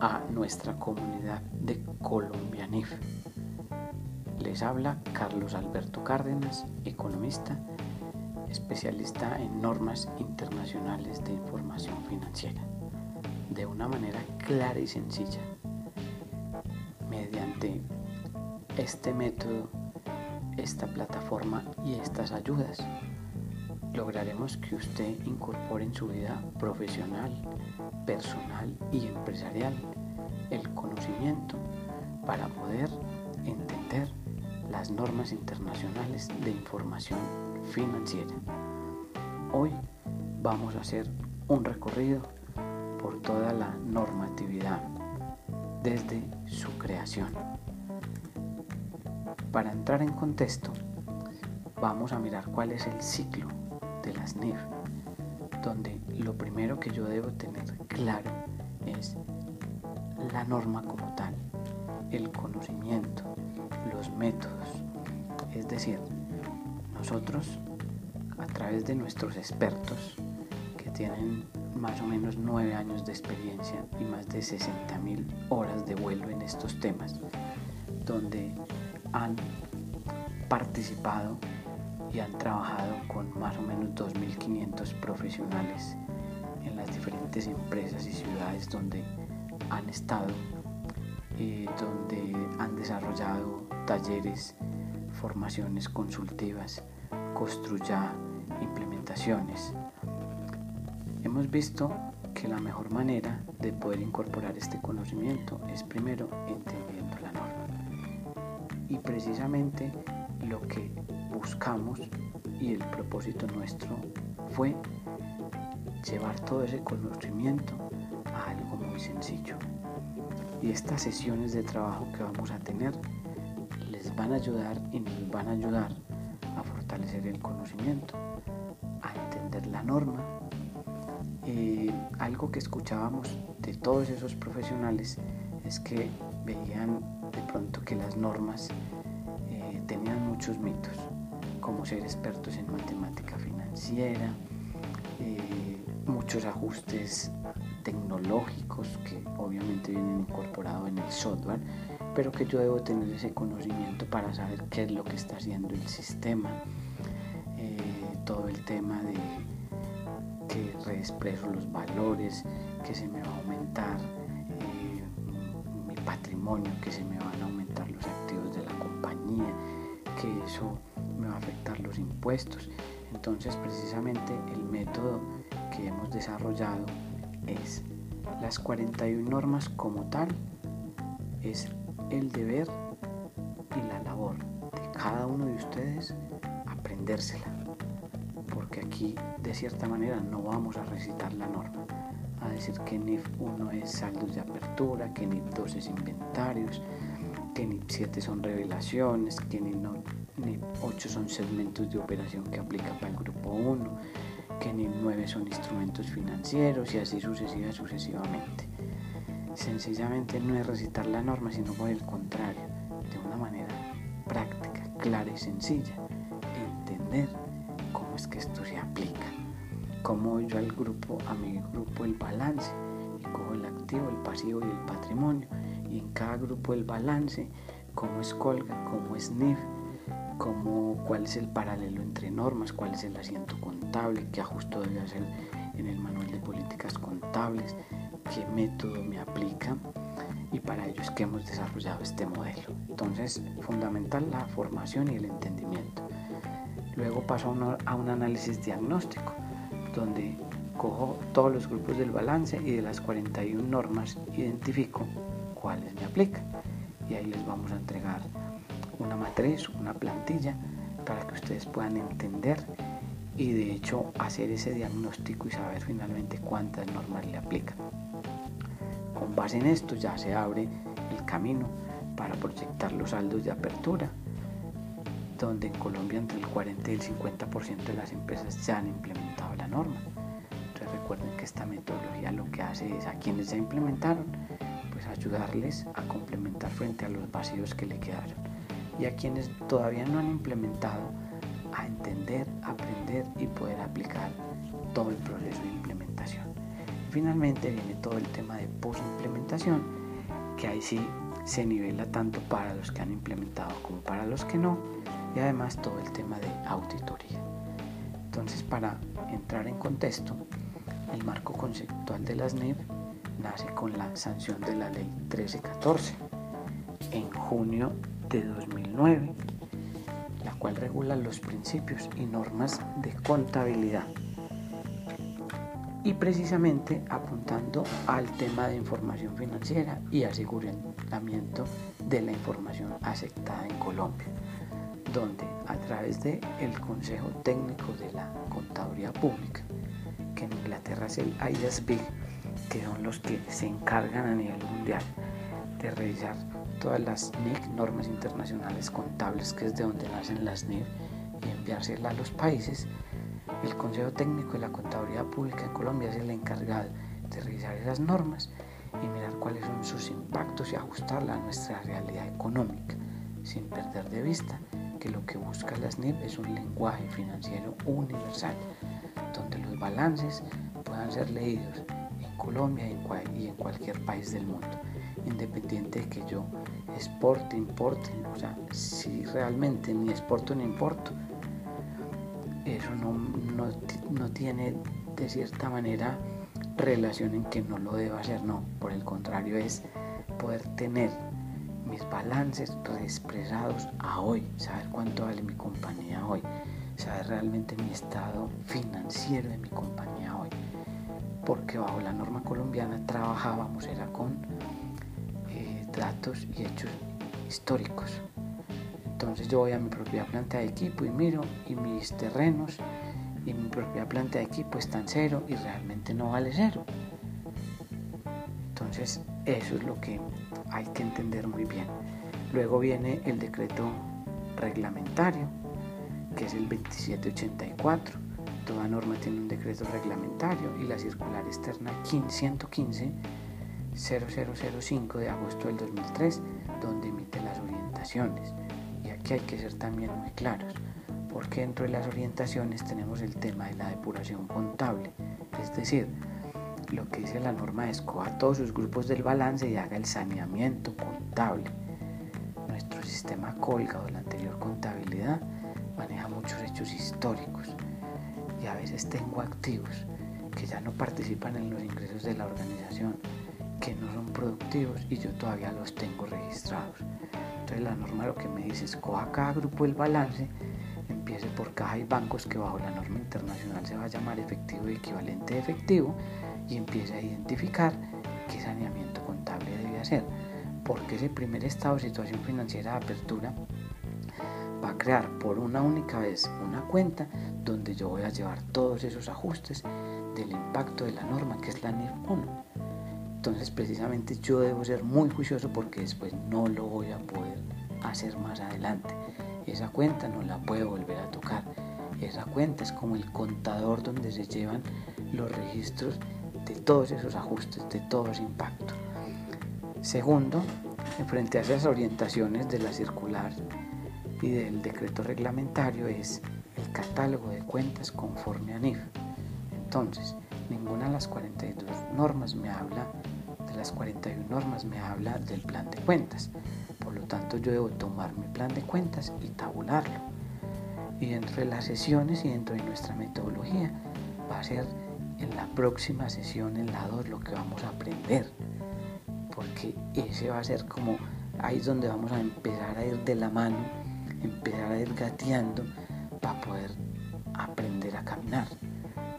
a nuestra comunidad de Colombianif. Les habla Carlos Alberto Cárdenas, economista, especialista en normas internacionales de información financiera, de una manera clara y sencilla. Mediante este método, esta plataforma y estas ayudas, lograremos que usted incorpore en su vida profesional, personal y empresarial el conocimiento para poder entender las normas internacionales de información financiera. Hoy vamos a hacer un recorrido por toda la normatividad desde su creación. Para entrar en contexto, vamos a mirar cuál es el ciclo de las NIF, donde lo primero que yo debo tener claro es la norma como tal, el conocimiento, los métodos. Es decir, nosotros a través de nuestros expertos que tienen más o menos nueve años de experiencia y más de 60 mil horas de vuelo en estos temas, donde han participado y han trabajado con más o menos 2.500 profesionales empresas y ciudades donde han estado, eh, donde han desarrollado talleres, formaciones consultivas, construya implementaciones. Hemos visto que la mejor manera de poder incorporar este conocimiento es primero entendiendo la norma. Y precisamente lo que buscamos y el propósito nuestro fue llevar todo ese conocimiento a algo muy sencillo. Y estas sesiones de trabajo que vamos a tener les van a ayudar y nos van a ayudar a fortalecer el conocimiento, a entender la norma. Eh, algo que escuchábamos de todos esos profesionales es que veían de pronto que las normas eh, tenían muchos mitos como ser expertos en matemática financiera, muchos ajustes tecnológicos que obviamente vienen incorporados en el software, pero que yo debo tener ese conocimiento para saber qué es lo que está haciendo el sistema, eh, todo el tema de que reexpreso los valores, que se me va a aumentar eh, mi patrimonio, que se me van a aumentar los activos de la compañía, que eso me va a afectar los impuestos. Entonces precisamente el método que hemos desarrollado es las 41 normas como tal, es el deber y la labor de cada uno de ustedes aprendérsela. Porque aquí de cierta manera no vamos a recitar la norma, a decir que NIF 1 es saldos de apertura, que NIF 2 es inventarios, que NIF 7 son revelaciones, que NIF 8 son segmentos de operación que aplica para el grupo 1, que NIF 9 son instrumentos financieros y así sucesiva, sucesivamente. Sencillamente no es recitar la norma, sino por el contrario, de una manera práctica, clara y sencilla, entender cómo es que esto se aplica, cómo yo al grupo, a mi grupo el balance, y cojo el activo, el pasivo y el patrimonio, y en cada grupo el balance, cómo es colga, cómo es NIF, como cuál es el paralelo entre normas, cuál es el asiento contable, qué ajuste debe hacer en el manual de políticas contables, qué método me aplica y para ello es que hemos desarrollado este modelo. Entonces, fundamental la formación y el entendimiento. Luego paso a un análisis diagnóstico, donde cojo todos los grupos del balance y de las 41 normas identifico cuáles me aplican. Y ahí les vamos a entregar una matriz, una plantilla, para que ustedes puedan entender y de hecho hacer ese diagnóstico y saber finalmente cuántas normas le aplican. Con base en esto ya se abre el camino para proyectar los saldos de apertura, donde en Colombia entre el 40 y el 50% de las empresas ya han implementado la norma. Entonces recuerden que esta metodología lo que hace es a quienes ya implementaron, pues ayudarles a complementar frente a los vacíos que le quedaron y a quienes todavía no han implementado a entender, aprender y poder aplicar todo el proceso de implementación. finalmente viene todo el tema de post-implementación, que ahí sí se nivela tanto para los que han implementado como para los que no, y además todo el tema de auditoría. Entonces, para entrar en contexto, el marco conceptual de las NIF nace con la sanción de la ley 1314 en junio de 2009, la cual regula los principios y normas de contabilidad. Y precisamente apuntando al tema de información financiera y aseguramiento de la información aceptada en Colombia, donde a través del el Consejo Técnico de la Contaduría Pública, que en Inglaterra es el ISB, que son los que se encargan a nivel mundial de revisar todas las NIC, normas internacionales contables, que es de donde nacen las NIC, y enviárselas a los países, el Consejo Técnico de la Contaduría Pública en Colombia es el encargado de revisar esas normas y mirar cuáles son sus impactos y ajustarla a nuestra realidad económica, sin perder de vista que lo que busca la SNIP es un lenguaje financiero universal, donde los balances puedan ser leídos en Colombia y en cualquier país del mundo, independiente de que yo exporte, importe, o sea, si realmente ni exporto ni importo, eso no, no, tiene de cierta manera relación en que no lo deba hacer, no, por el contrario es poder tener mis balances expresados a hoy, saber cuánto vale mi compañía hoy, saber realmente mi estado financiero de mi compañía hoy, porque bajo la norma colombiana trabajábamos era con datos y hechos históricos. Entonces yo voy a mi propia planta de equipo y miro y mis terrenos y mi propia planta de equipo están cero y realmente no vale cero. Entonces eso es lo que hay que entender muy bien. Luego viene el decreto reglamentario, que es el 2784. Toda norma tiene un decreto reglamentario y la circular externa 115 0005 de agosto del 2003, donde emite las orientaciones. Hay que ser también muy claros, porque dentro de las orientaciones tenemos el tema de la depuración contable, es decir, lo que dice la norma es coja todos sus grupos del balance y haga el saneamiento contable. Nuestro sistema Colga o la anterior contabilidad maneja muchos hechos históricos y a veces tengo activos que ya no participan en los ingresos de la organización, que no son productivos y yo todavía los tengo registrados. Entonces la norma lo que me dice es coja cada grupo el balance, empiece por caja y bancos que bajo la norma internacional se va a llamar efectivo y equivalente de efectivo y empiece a identificar qué saneamiento contable debe hacer. Porque ese primer estado de situación financiera de apertura va a crear por una única vez una cuenta donde yo voy a llevar todos esos ajustes del impacto de la norma que es la NIF 1 entonces precisamente yo debo ser muy juicioso porque después no lo voy a poder hacer más adelante. Esa cuenta no la puedo volver a tocar. Esa cuenta es como el contador donde se llevan los registros de todos esos ajustes, de todo ese impacto. Segundo, frente a esas orientaciones de la circular y del decreto reglamentario es el catálogo de cuentas conforme a NIF. Entonces, ninguna de las 42 normas me habla de las 41 normas me habla del plan de cuentas. Por lo tanto, yo debo tomar mi plan de cuentas y tabularlo. Y dentro de las sesiones y dentro de nuestra metodología va a ser en la próxima sesión, en la 2, lo que vamos a aprender. Porque ese va a ser como ahí es donde vamos a empezar a ir de la mano, empezar a ir gateando para poder aprender a caminar.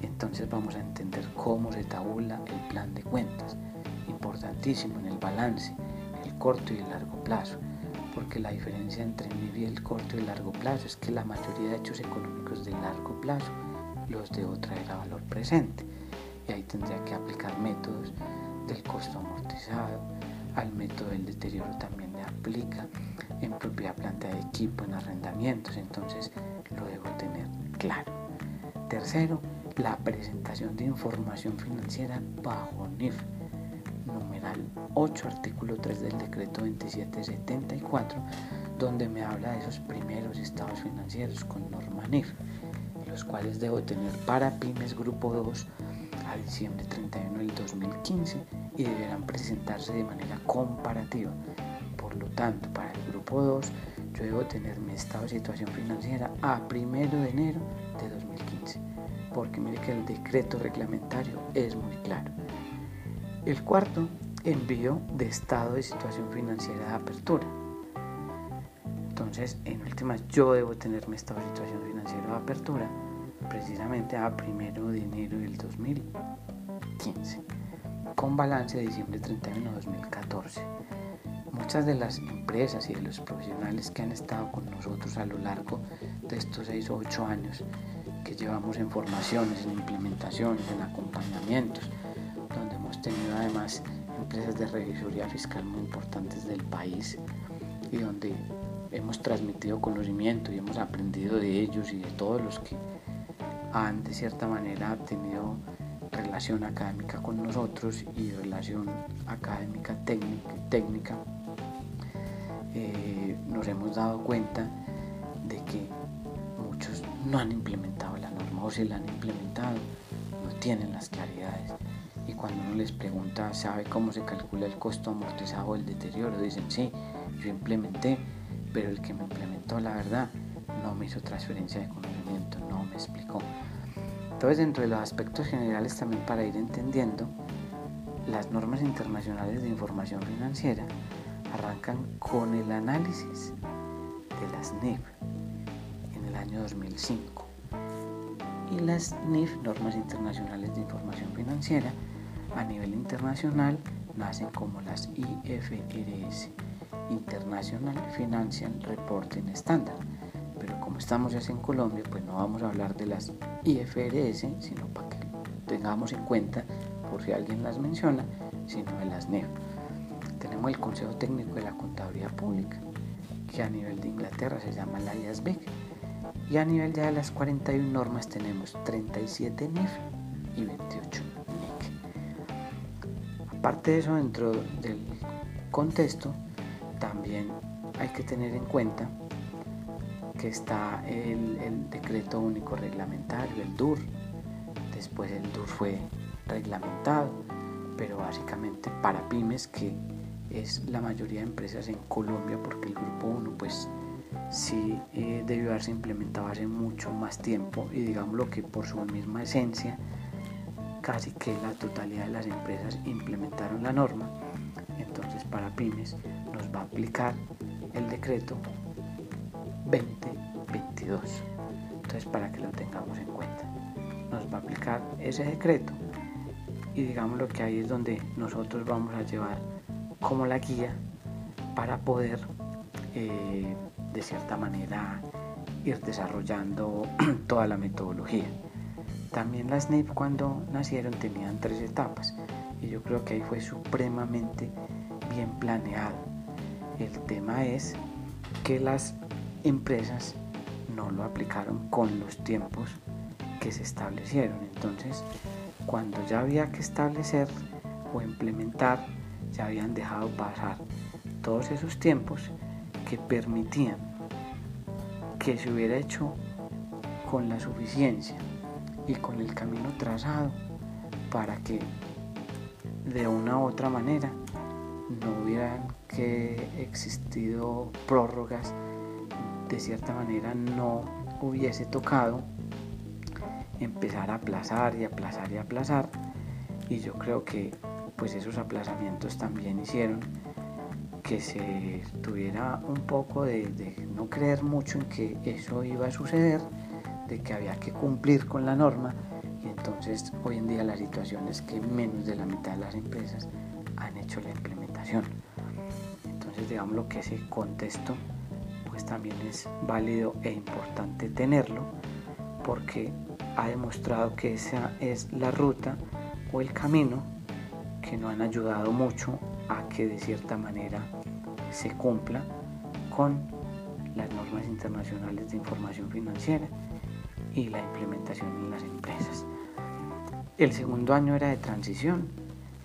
Entonces vamos a entender cómo se tabula el plan de cuentas. Importantísimo en el balance, el corto y el largo plazo, porque la diferencia entre el y el corto y el largo plazo es que la mayoría de hechos económicos de largo plazo los debo traer a valor presente. Y ahí tendría que aplicar métodos del costo amortizado, al método del deterioro también le aplica en propiedad planta de equipo, en arrendamientos, entonces lo debo tener claro. Tercero, la presentación de información financiera bajo NIF numeral 8, artículo 3 del decreto 2774, donde me habla de esos primeros estados financieros con norma NIF, los cuales debo tener para pymes grupo 2 a diciembre 31 del 2015 y deberán presentarse de manera comparativa. Por lo tanto, para el grupo 2, yo debo tener mi estado de situación financiera a 1 de enero de 2015, porque mire que el decreto reglamentario es muy claro. El cuarto, envío de estado de situación financiera de apertura. Entonces, en últimas, yo debo tener mi estado de situación financiera de apertura precisamente a 1 de enero del 2015, con balance de diciembre 31 de 2014. Muchas de las empresas y de los profesionales que han estado con nosotros a lo largo de estos 6 o 8 años que llevamos en formaciones, en implementaciones, en acompañamientos, donde hemos tenido además empresas de revisoría fiscal muy importantes del país y donde hemos transmitido conocimiento y hemos aprendido de ellos y de todos los que han de cierta manera tenido relación académica con nosotros y relación académica técnica, eh, nos hemos dado cuenta de que muchos no han implementado o si la han implementado no tienen las claridades. Y cuando uno les pregunta sabe cómo se calcula el costo amortizado del deterioro dicen sí yo implementé pero el que me implementó la verdad no me hizo transferencia de conocimiento no me explicó entonces, dentro de los aspectos generales también para ir entendiendo, las normas internacionales de información financiera arrancan con el análisis de las NIF en el año 2005. Y las NIF, normas internacionales de información financiera, a nivel internacional nacen como las IFRS, International Financial Reporting Standard estamos ya en Colombia, pues no vamos a hablar de las IFRS, sino para que tengamos en cuenta, por si alguien las menciona, sino de las NEF. Tenemos el Consejo Técnico de la Contabilidad Pública, que a nivel de Inglaterra se llama la IASBEC, y a nivel ya de las 41 normas tenemos 37 NEF y 28 NEC. Aparte de eso, dentro del contexto, también hay que tener en cuenta que está el, decreto único reglamentario, el DUR. Después el DUR fue reglamentado, pero básicamente para pymes, que es la mayoría de empresas en Colombia, porque el grupo 1 pues sí eh, debió haberse implementado hace mucho más tiempo y digamos lo que por su misma esencia casi que la totalidad de las empresas implementaron la norma entonces para pymes nos va a aplicar el decreto 2022. Entonces, para que lo tengamos en cuenta, nos va a aplicar ese decreto y digamos lo que ahí es donde nosotros vamos a llevar como la guía para poder eh, de cierta manera ir desarrollando toda la metodología. También las NIP cuando nacieron tenían tres etapas y yo creo que ahí fue supremamente bien planeado. El tema es que las empresas no lo aplicaron con los tiempos que se establecieron. Entonces, cuando ya había que establecer o implementar, ya habían dejado pasar todos esos tiempos que permitían que se hubiera hecho con la suficiencia y con el camino trazado para que de una u otra manera no hubieran que existido prórrogas de cierta manera no hubiese tocado empezar a aplazar y aplazar y aplazar. Y yo creo que pues esos aplazamientos también hicieron que se tuviera un poco de, no creer mucho en que eso iba a suceder, de que había que cumplir con la norma y entonces hoy en día la situación es que menos de la mitad de las empresas han hecho la implementación. Entonces digamos lo que ese contexto también es válido e importante tenerlo porque ha demostrado que esa es la ruta o el camino que nos han ayudado mucho a que de cierta manera se cumpla con las normas internacionales de información financiera y la implementación en las empresas. El segundo año era de transición,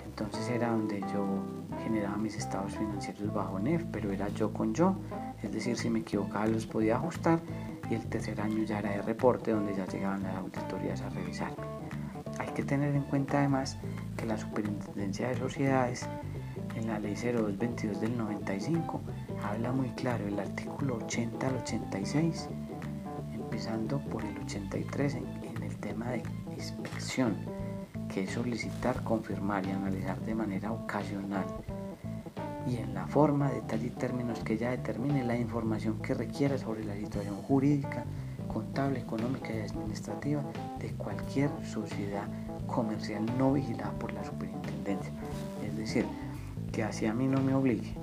entonces era donde yo generaba mis estados financieros bajo NEF, pero era yo con yo, es decir, si me equivocaba los podía ajustar y el tercer año ya era de reporte donde ya llegaban las auditorías a revisarme. Hay que tener en cuenta además que la Superintendencia de Sociedades en la Ley 0222 del 95 habla muy claro el artículo 80 al 86, empezando por el 83 en, el tema de inspección, que es solicitar, confirmar y analizar de manera ocasional y en la forma, detalle y términos que ella determine la información que requiera sobre la situación jurídica, contable, económica y administrativa de cualquier sociedad comercial no vigilada por la superintendencia. Es decir, que así a mí no me obligue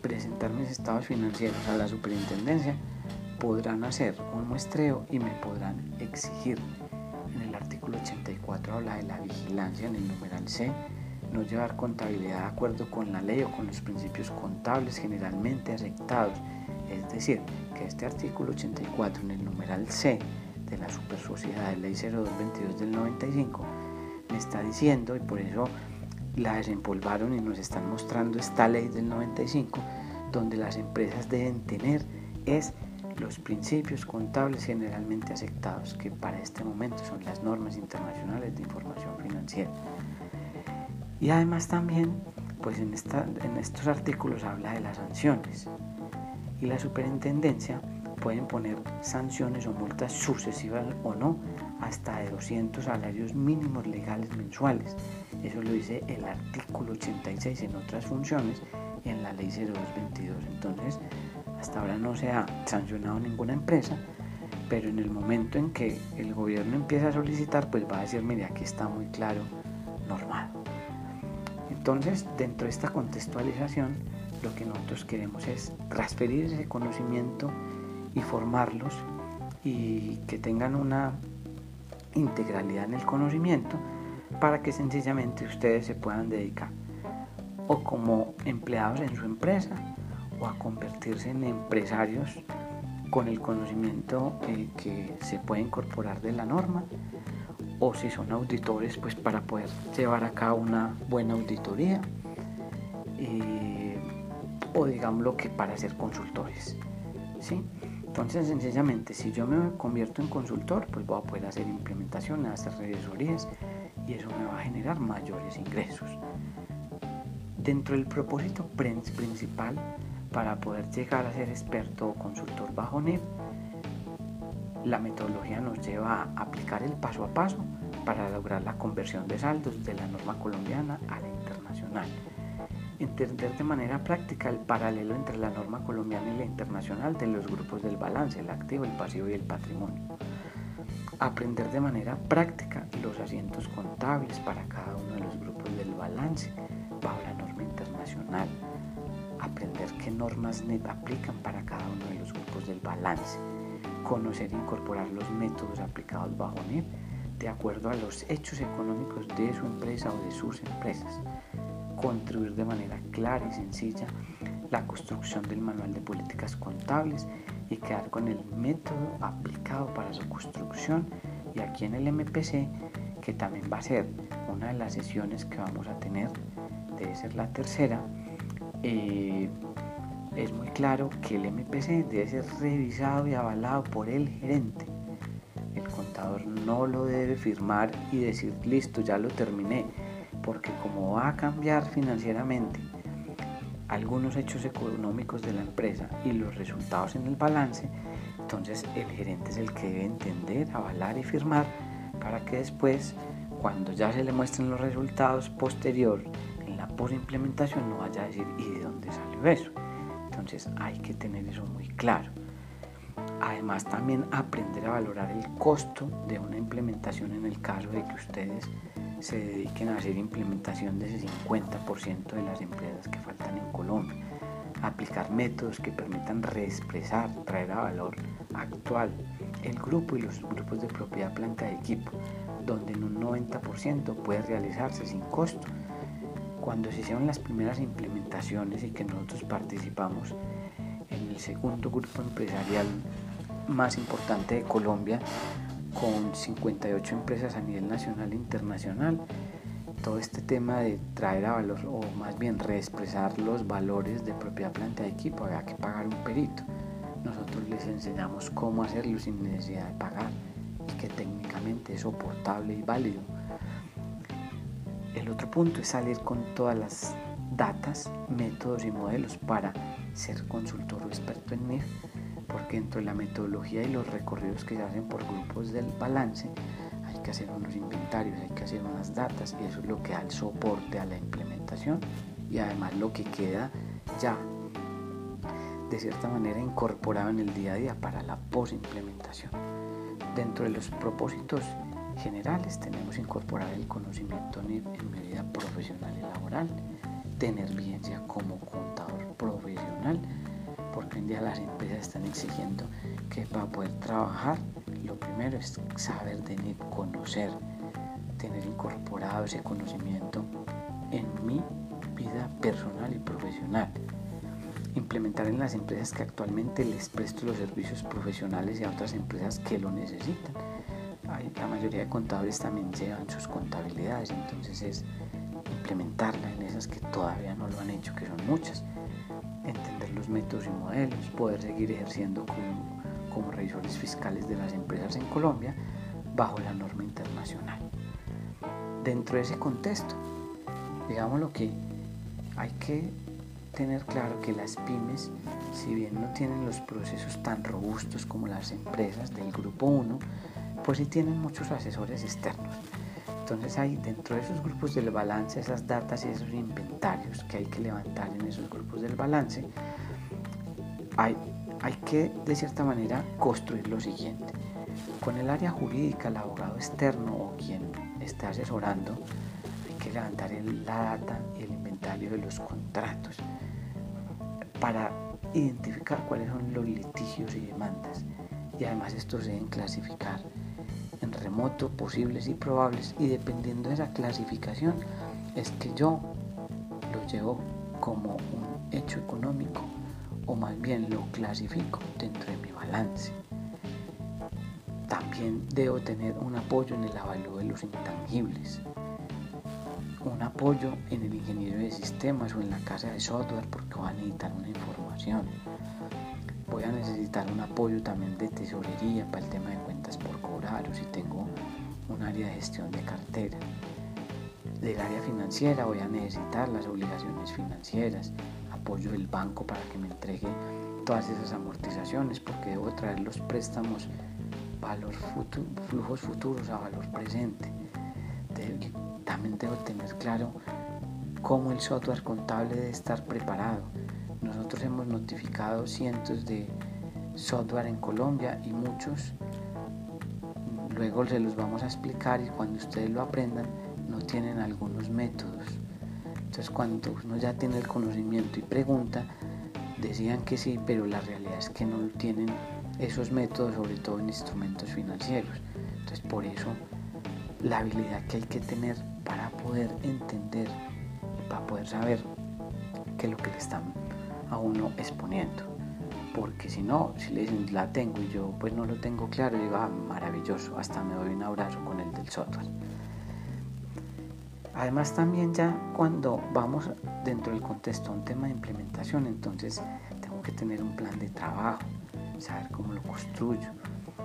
presentar mis estados financieros a la superintendencia, podrán hacer un muestreo y me podrán exigir. En el artículo 84 habla de la vigilancia en el numeral C, no llevar contabilidad de acuerdo con la ley o con los principios contables generalmente aceptados. Es decir, que este artículo 84 en el numeral C de la Super Sociedad de Ley 0222 del 95 me está diciendo, y por eso la desempolvaron y nos están mostrando esta ley del 95, donde las empresas deben tener es los principios contables generalmente aceptados, que para este momento son las normas internacionales de información financiera. Y además también, pues en, esta, en estos artículos habla de las sanciones. Y la superintendencia pueden poner sanciones o multas sucesivas o no hasta de 200 salarios mínimos legales mensuales. Eso lo dice el artículo 86 en otras funciones en la ley 0222. Entonces, hasta ahora no se ha sancionado ninguna empresa, pero en el momento en que el gobierno empieza a solicitar, pues va a decir, mire, aquí está muy claro, normal. Entonces, dentro de esta contextualización, lo que nosotros queremos es transferir ese conocimiento y formarlos y que tengan una integralidad en el conocimiento para que sencillamente ustedes se puedan dedicar o como empleados en su empresa o a convertirse en empresarios con el conocimiento eh, que se puede incorporar de la norma o si son auditores pues para poder llevar a cabo una buena auditoría eh, o digámoslo que para ser consultores ¿sí? entonces sencillamente si yo me convierto en consultor pues voy a poder hacer implementaciones hacer revisorías y eso me va a generar mayores ingresos. Dentro del propósito principal para poder llegar a ser experto o consultor bajo NEP, la metodología nos lleva a aplicar el paso a paso para lograr la conversión de saldos de la norma colombiana a la internacional. Entender de manera práctica el paralelo entre la norma colombiana y la internacional de los grupos del balance, el activo, el pasivo y el patrimonio aprender de manera práctica los asientos contables para cada uno de los grupos del balance bajo la norma internacional, aprender qué normas NET aplican para cada uno de los grupos del balance, conocer e incorporar los métodos aplicados bajo NET de acuerdo a los hechos económicos de su empresa o de sus empresas, contribuir de manera clara y sencilla la construcción del manual de políticas contables y quedar con el método aplicado para su construcción y aquí en el MPC que también va a ser una de las sesiones que vamos a tener debe ser la tercera eh, es muy claro que el MPC debe ser revisado y avalado por el gerente. El contador no lo debe firmar y decir listo ya lo terminé porque como va a cambiar financieramente algunos hechos económicos de la empresa y los resultados en el balance, entonces el gerente es el que debe entender, avalar y firmar para que después, cuando ya se le muestren los resultados posterior en la postimplementación, no vaya a decir ¿y de dónde salió eso? Entonces hay que tener eso muy claro. Además también aprender a valorar el costo de una implementación en el caso de que ustedes se dediquen a hacer implementación de ese 50% de las empresas que faltan en Colombia, aplicar métodos que permitan reexpresar, traer a valor actual el grupo y los grupos de propiedad planta de equipo, donde en un 90% puede realizarse sin costo. Cuando se hicieron las primeras implementaciones y que nosotros participamos en el segundo grupo empresarial más importante de Colombia, con 58 empresas a nivel nacional e internacional. Todo este tema de traer a valor, o más bien reexpresar los valores de propiedad planta de equipo, había que pagar un perito. Nosotros les enseñamos cómo hacerlo sin necesidad de pagar y que técnicamente es soportable y válido. El otro punto es salir con todas las datas, métodos y modelos para ser consultor o experto en NIF, porque dentro de la metodología y los recorridos que se hacen por grupos del balance, hay que hacer unos inventarios, hay que hacer unas datas y eso es lo que da el soporte a la implementación y además lo que queda ya de cierta manera incorporado en el día a día para la post-implementación. Dentro de los propósitos generales tenemos incorporar el conocimiento en mi vida profesional y laboral, tener vigencia como contador profesional, porque en día las empresas están exigiendo que para poder trabajar, lo primero es saber de conocer, tener incorporado ese conocimiento en mi vida personal y profesional. Implementar en las empresas que actualmente les presto los servicios profesionales y a otras empresas que lo necesitan. la mayoría de contadores también llevan sus contabilidades, entonces es implementarla en esas que todavía no lo han hecho, que son muchas. Entender los métodos y modelos, poder seguir ejerciendo como, como revisores fiscales de las empresas en Colombia bajo la norma internacional. Dentro de ese contexto, digamos lo que hay que tener claro que las pymes, si bien no tienen los procesos tan robustos como las empresas del grupo 1, pues sí tienen muchos asesores externos. Entonces hay dentro de esos grupos del balance, esas datas y esos inventarios que hay que levantar en esos grupos del balance, hay, hay que de cierta manera construir lo siguiente. Con el área jurídica, el abogado externo o quien esté asesorando, hay que levantar la data y el inventario de los contratos para identificar cuáles son los litigios y demandas. Y además estos deben clasificar en remoto, posibles y probables. Y dependiendo de esa clasificación es que yo lo llevo como un hecho económico o más bien lo clasifico dentro de mi balance. También debo tener un apoyo en el avalúo de los intangibles un apoyo en el ingeniero de sistemas o en la casa de software porque voy a necesitar una información. Voy a necesitar un apoyo también de tesorería para el tema de cuentas por cobrar o si tengo un área de gestión de cartera. Del área financiera voy a necesitar las obligaciones financieras, apoyo del banco para que me entregue todas esas amortizaciones porque debo traer los préstamos valor flujos futuros a valor presente también debo tener claro cómo el software contable debe estar preparado. Nosotros hemos notificado cientos de software en Colombia y muchos luego se los vamos a explicar y cuando ustedes lo aprendan no tienen algunos métodos. Entonces cuando uno ya tiene el conocimiento y pregunta, decían que sí, pero la realidad es que no tienen esos métodos, sobre todo en instrumentos financieros. Entonces por eso la habilidad que hay que tener poder entender para poder saber qué es lo que le están a uno exponiendo. Porque si no, si le dicen la tengo y yo pues no lo tengo claro, digo, ah, maravilloso, hasta me doy un abrazo con el del software. Además también ya cuando vamos dentro del contexto a un tema de implementación, entonces tengo que tener un plan de trabajo, saber cómo lo construyo,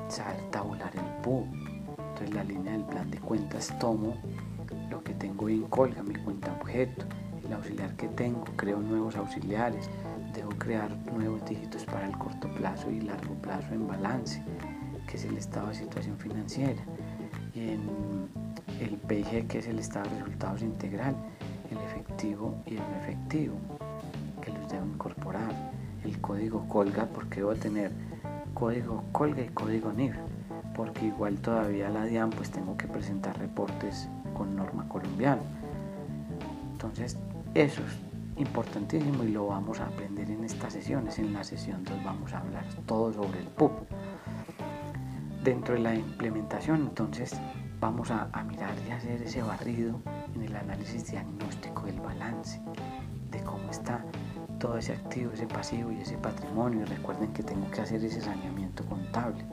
saber tabular el PUB, entonces la línea del plan de cuentas tomo lo que tengo en colga, mi cuenta objeto, el auxiliar que tengo, creo nuevos auxiliares, debo crear nuevos dígitos para el corto plazo y largo plazo en balance, que es el estado de situación financiera, en el PIG, que es el estado de resultados integral, el efectivo y el efectivo, que los debo incorporar, el código colga, porque debo tener código colga y código NIF porque igual todavía la DIAN pues tengo que presentar reportes con norma colombiana. Entonces eso es importantísimo y lo vamos a aprender en estas sesiones. En la sesión 2 vamos a hablar todo sobre el PUB. Dentro de la implementación entonces vamos a, a mirar y hacer ese barrido en el análisis diagnóstico del balance, de cómo está todo ese activo, ese pasivo y ese patrimonio. Y recuerden que tengo que hacer ese saneamiento contable.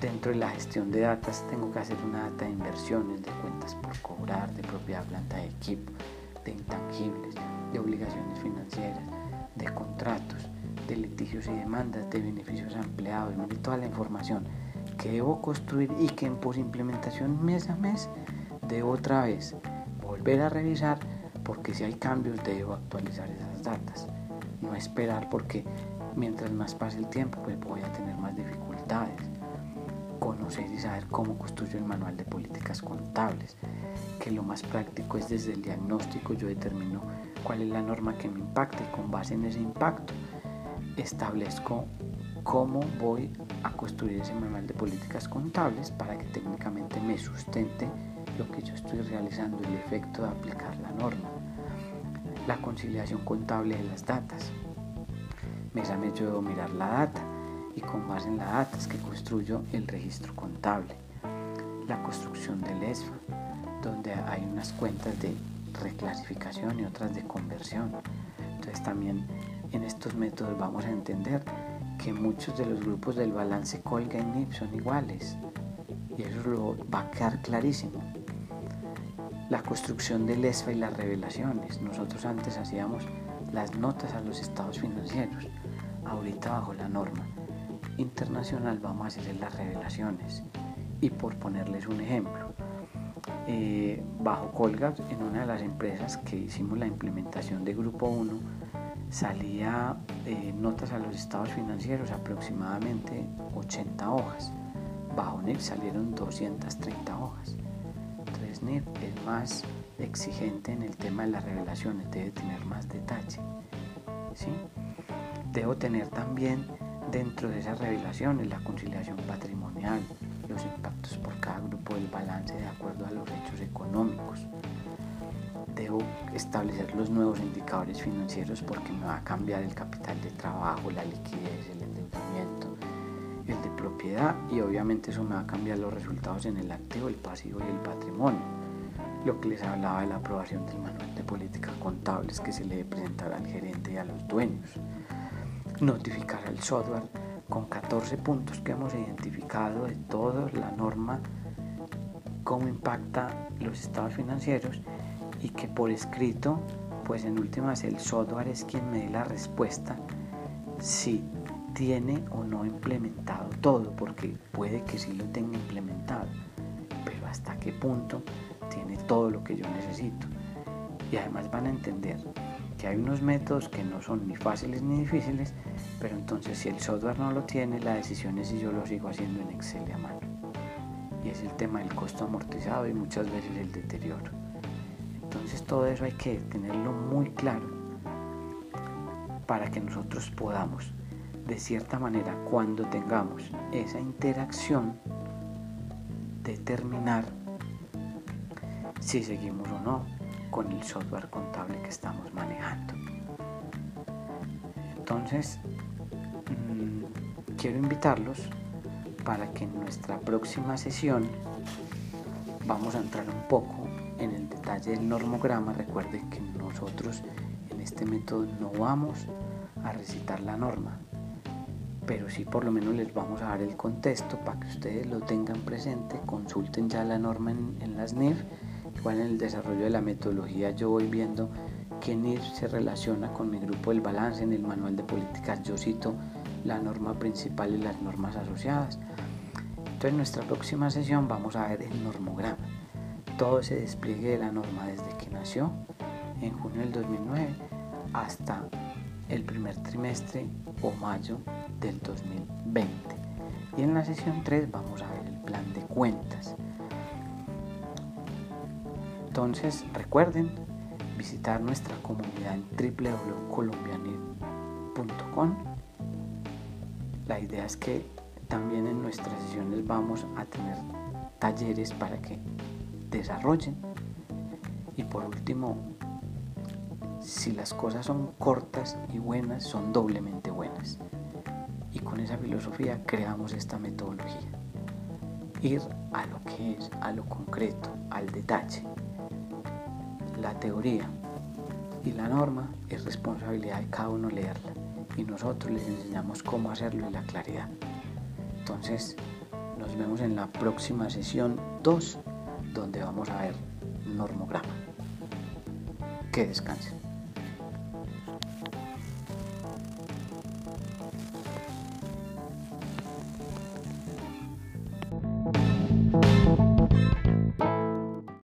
Dentro de la gestión de datas tengo que hacer una data de inversiones, de cuentas por cobrar, de propiedad planta de equipo, de intangibles, de obligaciones financieras, de contratos, de litigios y demandas, de beneficios empleados, toda la información que debo construir y que por implementación mes a mes debo otra vez volver a revisar porque si hay cambios debo actualizar esas datas. No esperar porque mientras más pase el tiempo pues voy a tener más dificultades. Y saber cómo construyo el manual de políticas contables, que lo más práctico es desde el diagnóstico yo determino cuál es la norma que me impacta y con base en ese impacto establezco cómo voy a construir ese manual de políticas contables para que técnicamente me sustente lo que yo estoy realizando, el efecto de aplicar la norma. La conciliación contable de las datas. Me a mes yo debo mirar la data y con base en la data es que construyo el registro contable. La construcción del ESFA, donde hay unas cuentas de reclasificación y otras de conversión. Entonces también en estos métodos vamos a entender que muchos de los grupos del balance Colga y NIP son iguales y eso lo va a quedar clarísimo. La construcción del ESFA y las revelaciones. Nosotros antes hacíamos las notas a los estados financieros. Ahorita bajo la norma internacional vamos a hacer las revelaciones. Y por ponerles un ejemplo, eh, bajo Colgate, en una de las empresas que hicimos la implementación de Grupo 1, salía eh, notas a los estados financieros aproximadamente 80 hojas. Bajo NIF salieron 230 hojas. Entonces NIF es más exigente en el tema de las revelaciones, debe tener más detalle. ¿sí? Debo tener también dentro de esas revelaciones la conciliación patrimonial, los impactos por cada grupo del balance de acuerdo a los hechos económicos. Debo establecer los nuevos indicadores financieros porque me va a cambiar el capital de trabajo, la liquidez, el endeudamiento, el de propiedad y obviamente eso me va a cambiar los resultados en el activo, el pasivo y el patrimonio. Lo que les hablaba de la aprobación del manual de políticas contables que se le debe presentar al gerente y a los dueños. Notificar al software con 14 puntos que hemos identificado de toda la norma, cómo impacta los estados financieros y que por escrito, pues en últimas el software es quien me dé la respuesta si tiene o no implementado todo, porque puede que sí lo tenga implementado, pero hasta qué punto tiene todo lo que yo necesito. Y además van a entender que hay unos métodos que no son ni fáciles ni difíciles, pero entonces si el software no lo tiene, la decisión es si yo lo sigo haciendo en Excel a mano. Y es el tema del costo amortizado y muchas veces el deterioro. Entonces todo eso hay que tenerlo muy claro para que nosotros podamos, de cierta manera, cuando tengamos esa interacción, determinar si seguimos o no con el software contable que estamos manejando. Entonces, mm, quiero invitarlos para que en nuestra próxima sesión vamos a entrar un poco en el detalle del normograma. Recuerden que nosotros en este método no vamos a recitar la norma, pero sí por lo menos les vamos a dar el contexto para que ustedes lo tengan presente, consulten ya la norma en, en las NIF Igual en el desarrollo de la metodología yo voy viendo qué NIR se relaciona con mi grupo del balance. En el manual de políticas yo cito la norma principal y las normas asociadas. Entonces en nuestra próxima sesión vamos a ver el normograma. Todo ese despliegue de la norma desde que nació en junio del 2009 hasta el primer trimestre o mayo del 2020. Y en la sesión 3 vamos a ver el plan de cuentas. Entonces recuerden visitar nuestra comunidad en www.colombianit.com. La idea es que también en nuestras sesiones vamos a tener talleres para que desarrollen. Y por último, si las cosas son cortas y buenas, son doblemente buenas. Y con esa filosofía creamos esta metodología. Ir a lo que es, a lo concreto, al detalle la teoría y la norma es responsabilidad de cada uno leerla y nosotros les enseñamos cómo hacerlo y la claridad. Entonces, nos vemos en la próxima sesión 2 donde vamos a ver normograma. Que descansen.